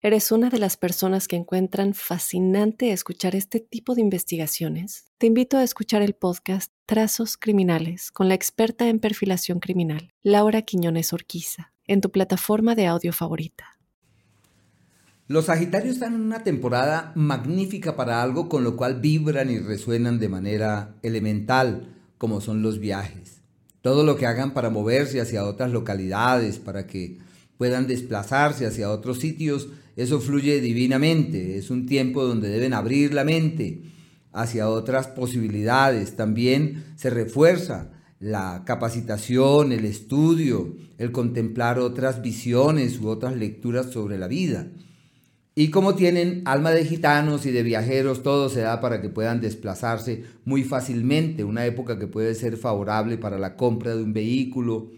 eres una de las personas que encuentran fascinante escuchar este tipo de investigaciones, te invito a escuchar el podcast Trazos Criminales con la experta en perfilación criminal, Laura Quiñones Orquiza en tu plataforma de audio favorita. Los Sagitarios están en una temporada magnífica para algo con lo cual vibran y resuenan de manera elemental, como son los viajes. Todo lo que hagan para moverse hacia otras localidades, para que puedan desplazarse hacia otros sitios, eso fluye divinamente. Es un tiempo donde deben abrir la mente hacia otras posibilidades. También se refuerza la capacitación, el estudio, el contemplar otras visiones u otras lecturas sobre la vida. Y como tienen alma de gitanos y de viajeros, todo se da para que puedan desplazarse muy fácilmente, una época que puede ser favorable para la compra de un vehículo,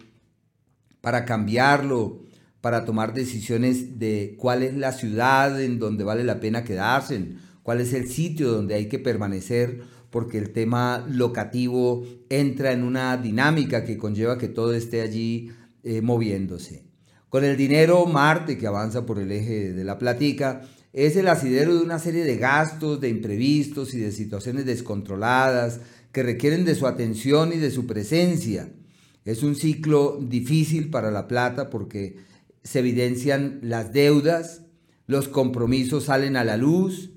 para cambiarlo, para tomar decisiones de cuál es la ciudad en donde vale la pena quedarse, cuál es el sitio donde hay que permanecer porque el tema locativo entra en una dinámica que conlleva que todo esté allí eh, moviéndose. Con el dinero, Marte, que avanza por el eje de la platica, es el asidero de una serie de gastos, de imprevistos y de situaciones descontroladas que requieren de su atención y de su presencia. Es un ciclo difícil para la plata porque se evidencian las deudas, los compromisos salen a la luz,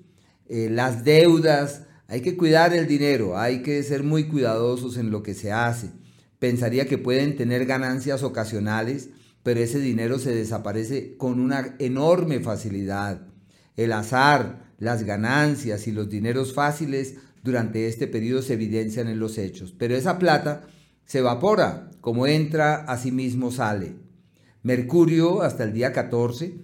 eh, las deudas hay que cuidar el dinero, hay que ser muy cuidadosos en lo que se hace. Pensaría que pueden tener ganancias ocasionales, pero ese dinero se desaparece con una enorme facilidad. El azar, las ganancias y los dineros fáciles durante este periodo se evidencian en los hechos, pero esa plata se evapora, como entra, así mismo sale. Mercurio, hasta el día 14,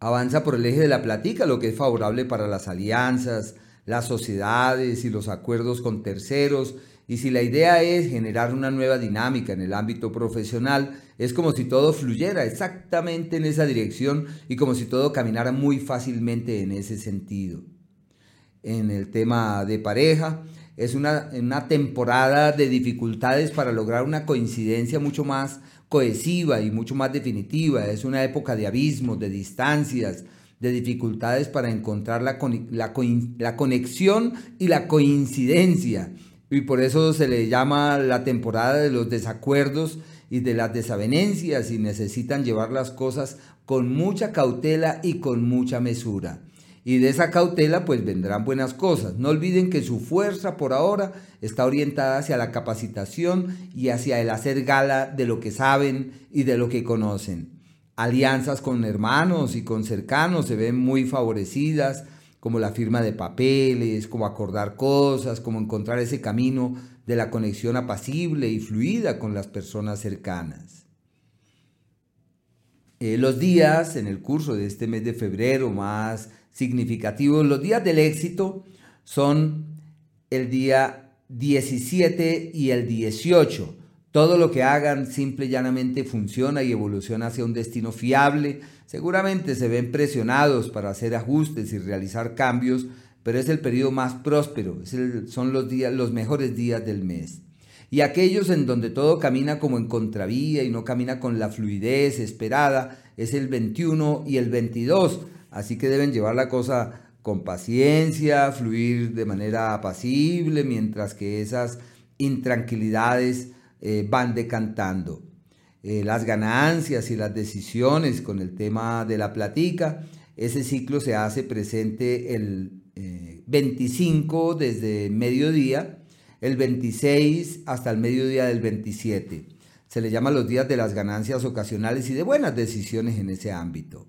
avanza por el eje de la platica, lo que es favorable para las alianzas, las sociedades y los acuerdos con terceros. Y si la idea es generar una nueva dinámica en el ámbito profesional, es como si todo fluyera exactamente en esa dirección y como si todo caminara muy fácilmente en ese sentido. En el tema de pareja, es una, una temporada de dificultades para lograr una coincidencia mucho más cohesiva y mucho más definitiva. Es una época de abismos, de distancias, de dificultades para encontrar la, la, conexión y la coincidencia. Y por eso se le llama la temporada de los desacuerdos y de las desavenencias y necesitan llevar las cosas con mucha cautela y con mucha mesura. Y de esa cautela pues vendrán buenas cosas. No olviden que su fuerza por ahora está orientada hacia la capacitación y hacia el hacer gala de lo que saben y de lo que conocen alianzas con hermanos y con cercanos se ven muy favorecidas, como la firma de papeles, como acordar cosas, como encontrar ese camino de la conexión apacible y fluida con las personas cercanas. Eh, los días en el curso de este mes de febrero más significativos, los días del éxito son el día 17 y el 18 todo lo que hagan simple y llanamente funciona y evoluciona hacia un destino fiable. Seguramente se ven presionados para hacer ajustes y realizar cambios, pero es el periodo más próspero, son los, días, los mejores días del mes. Y aquellos en donde todo camina como en contravía y no camina con la fluidez esperada, es el 21 y el 22. Así que deben llevar la cosa con paciencia, fluir de manera apacible, mientras que esas intranquilidades eh, van decantando. Eh, las ganancias y las decisiones con el tema de la platica, ese ciclo se hace presente el 25 eh, desde mediodía, el 26 hasta el mediodía del 27. Se le llama los días de las ganancias ocasionales y de buenas decisiones en ese ámbito.